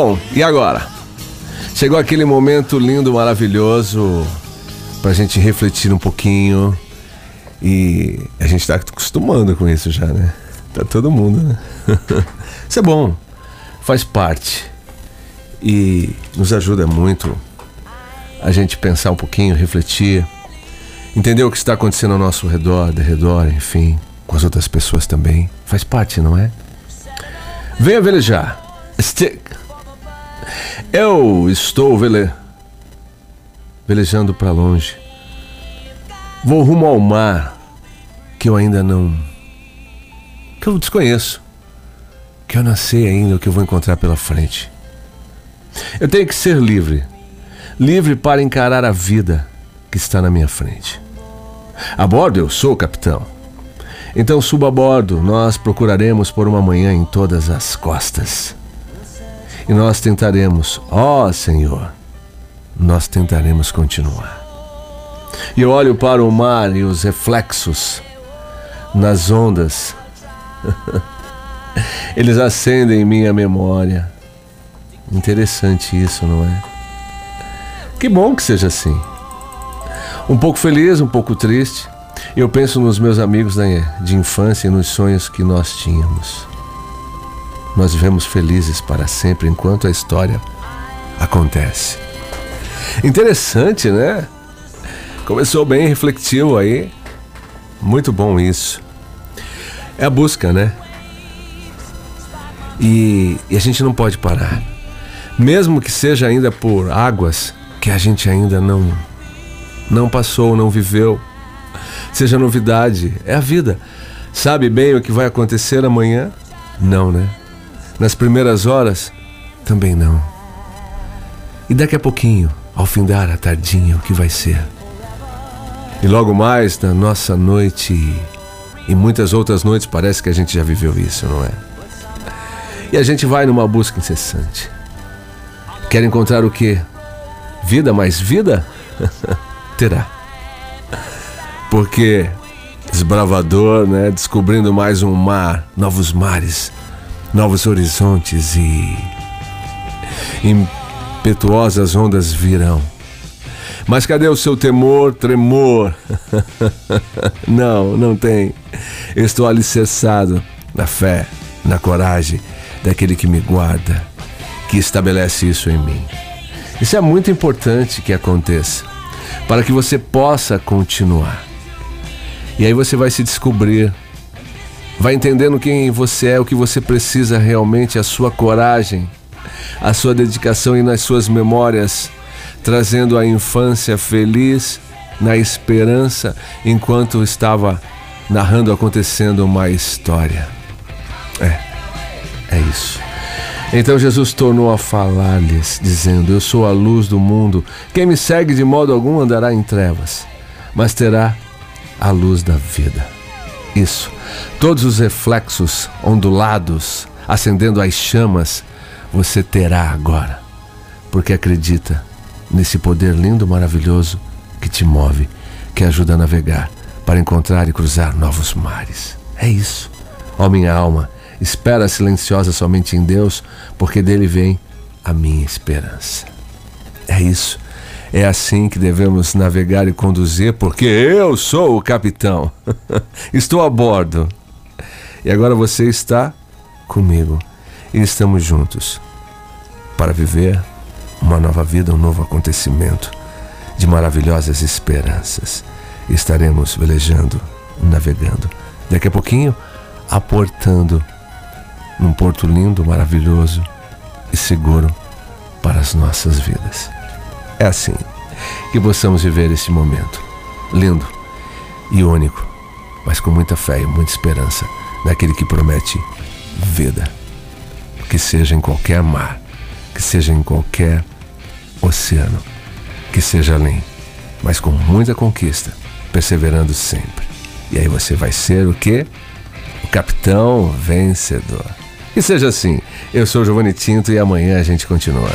Bom, e agora? Chegou aquele momento lindo, maravilhoso, pra gente refletir um pouquinho. E a gente tá acostumando com isso já, né? Tá todo mundo, né? isso é bom, faz parte. E nos ajuda muito a gente pensar um pouquinho, refletir, entender o que está acontecendo ao nosso redor, de redor, enfim, com as outras pessoas também. Faz parte, não é? Venha velejar. Stick. Eu estou vele... velejando para longe. Vou rumo ao mar que eu ainda não. que eu desconheço. Que eu não sei ainda o que eu vou encontrar pela frente. Eu tenho que ser livre livre para encarar a vida que está na minha frente. A bordo eu sou o capitão. Então suba a bordo, nós procuraremos por uma manhã em todas as costas. E nós tentaremos, ó Senhor, nós tentaremos continuar. E eu olho para o mar e os reflexos nas ondas. Eles acendem em minha memória. Interessante isso, não é? Que bom que seja assim. Um pouco feliz, um pouco triste. Eu penso nos meus amigos de infância e nos sonhos que nós tínhamos. Nós vivemos felizes para sempre enquanto a história acontece. Interessante, né? Começou bem reflexivo aí. Muito bom isso. É a busca, né? E, e a gente não pode parar. Mesmo que seja ainda por águas que a gente ainda não não passou, não viveu. Seja novidade, é a vida. Sabe bem o que vai acontecer amanhã? Não, né? Nas primeiras horas, também não. E daqui a pouquinho, ao findar a tardinha, o que vai ser? E logo mais, na nossa noite e muitas outras noites, parece que a gente já viveu isso, não é? E a gente vai numa busca incessante. Quer encontrar o quê? Vida mais vida? Terá. Porque desbravador, né? Descobrindo mais um mar, novos mares, novos horizontes e impetuosas ondas virão. Mas cadê o seu temor, tremor? não, não tem. estou alicerçado na fé, na coragem daquele que me guarda, que estabelece isso em mim. Isso é muito importante que aconteça, para que você possa continuar. E aí você vai se descobrir, vai entendendo quem você é, o que você precisa realmente, a sua coragem, a sua dedicação e nas suas memórias, trazendo a infância feliz na esperança enquanto estava narrando acontecendo uma história. É, é isso. Então Jesus tornou a falar-lhes, dizendo: Eu sou a luz do mundo. Quem me segue de modo algum andará em trevas, mas terá a luz da vida. Isso. Todos os reflexos ondulados, acendendo as chamas, você terá agora, porque acredita nesse poder lindo, maravilhoso que te move, que ajuda a navegar para encontrar e cruzar novos mares. É isso. Ó minha alma, Espera silenciosa somente em Deus, porque dele vem a minha esperança. É isso. É assim que devemos navegar e conduzir, porque eu sou o capitão. Estou a bordo. E agora você está comigo. E estamos juntos para viver uma nova vida, um novo acontecimento de maravilhosas esperanças. Estaremos velejando, navegando. Daqui a pouquinho, aportando num porto lindo, maravilhoso e seguro para as nossas vidas. É assim que possamos viver esse momento lindo e único, mas com muita fé e muita esperança naquele que promete vida, que seja em qualquer mar, que seja em qualquer oceano, que seja além, mas com muita conquista, perseverando sempre. E aí você vai ser o que? O capitão vencedor. Que seja assim. Eu sou Giovanni Tinto e amanhã a gente continua.